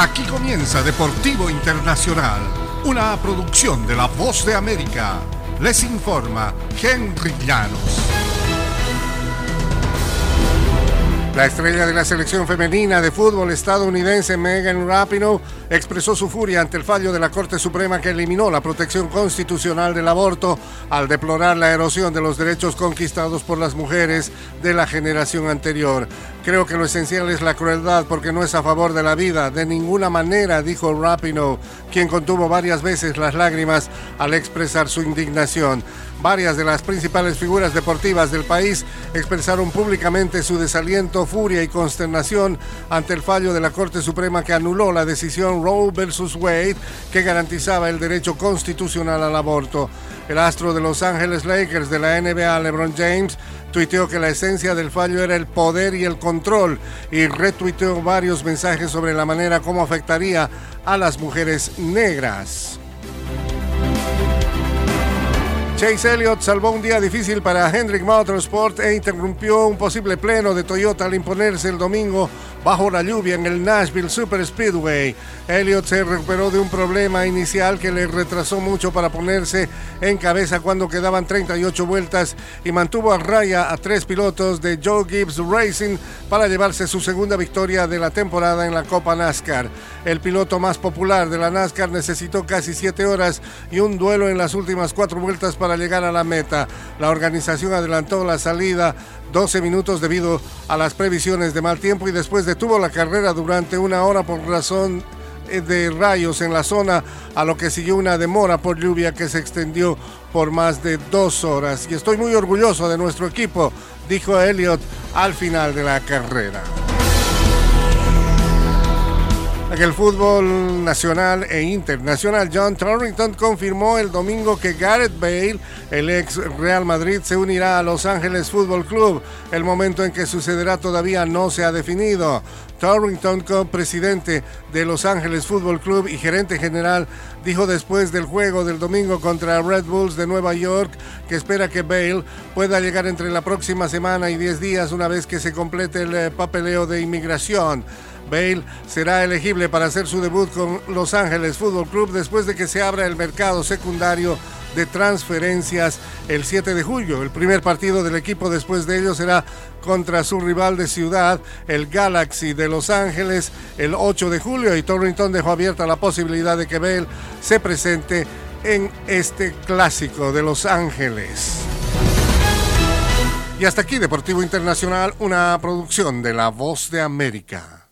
Aquí comienza Deportivo Internacional, una producción de La Voz de América. Les informa Henry Llanos. La estrella de la selección femenina de fútbol estadounidense Megan Rapinoe expresó su furia ante el fallo de la Corte Suprema que eliminó la protección constitucional del aborto al deplorar la erosión de los derechos conquistados por las mujeres de la generación anterior. Creo que lo esencial es la crueldad porque no es a favor de la vida, de ninguna manera, dijo Rapinoe, quien contuvo varias veces las lágrimas al expresar su indignación. Varias de las principales figuras deportivas del país expresaron públicamente su desaliento, furia y consternación ante el fallo de la Corte Suprema que anuló la decisión Roe versus Wade que garantizaba el derecho constitucional al aborto. El astro de Los Ángeles Lakers de la NBA, LeBron James, tuiteó que la esencia del fallo era el poder y el control y retuiteó varios mensajes sobre la manera como afectaría a las mujeres negras. Chase Elliott salvó un día difícil para Hendrick Motorsport e interrumpió un posible pleno de Toyota al imponerse el domingo bajo la lluvia en el Nashville Super Speedway. Elliott se recuperó de un problema inicial que le retrasó mucho para ponerse en cabeza cuando quedaban 38 vueltas y mantuvo a raya a tres pilotos de Joe Gibbs Racing para llevarse su segunda victoria de la temporada en la Copa NASCAR. El piloto más popular de la NASCAR necesitó casi siete horas y un duelo en las últimas cuatro vueltas para llegar a la meta. La organización adelantó la salida 12 minutos debido a las previsiones de mal tiempo y después detuvo la carrera durante una hora por razón eh, de rayos en la zona, a lo que siguió una demora por lluvia que se extendió por más de dos horas. Y estoy muy orgulloso de nuestro equipo, dijo Elliot al final de la carrera. En el fútbol nacional e internacional, John Torrington confirmó el domingo que Gareth Bale, el ex Real Madrid, se unirá a Los Ángeles Fútbol Club. El momento en que sucederá todavía no se ha definido. Torrington, presidente de Los Ángeles Fútbol Club y gerente general, dijo después del juego del domingo contra Red Bulls de Nueva York que espera que Bale pueda llegar entre la próxima semana y 10 días una vez que se complete el eh, papeleo de inmigración. Bale será elegible para hacer su debut con Los Ángeles Fútbol Club después de que se abra el mercado secundario de transferencias el 7 de julio. El primer partido del equipo después de ello será contra su rival de ciudad, el Galaxy de Los Ángeles, el 8 de julio y Torrington dejó abierta la posibilidad de que Bale se presente en este clásico de Los Ángeles. Y hasta aquí Deportivo Internacional, una producción de La Voz de América.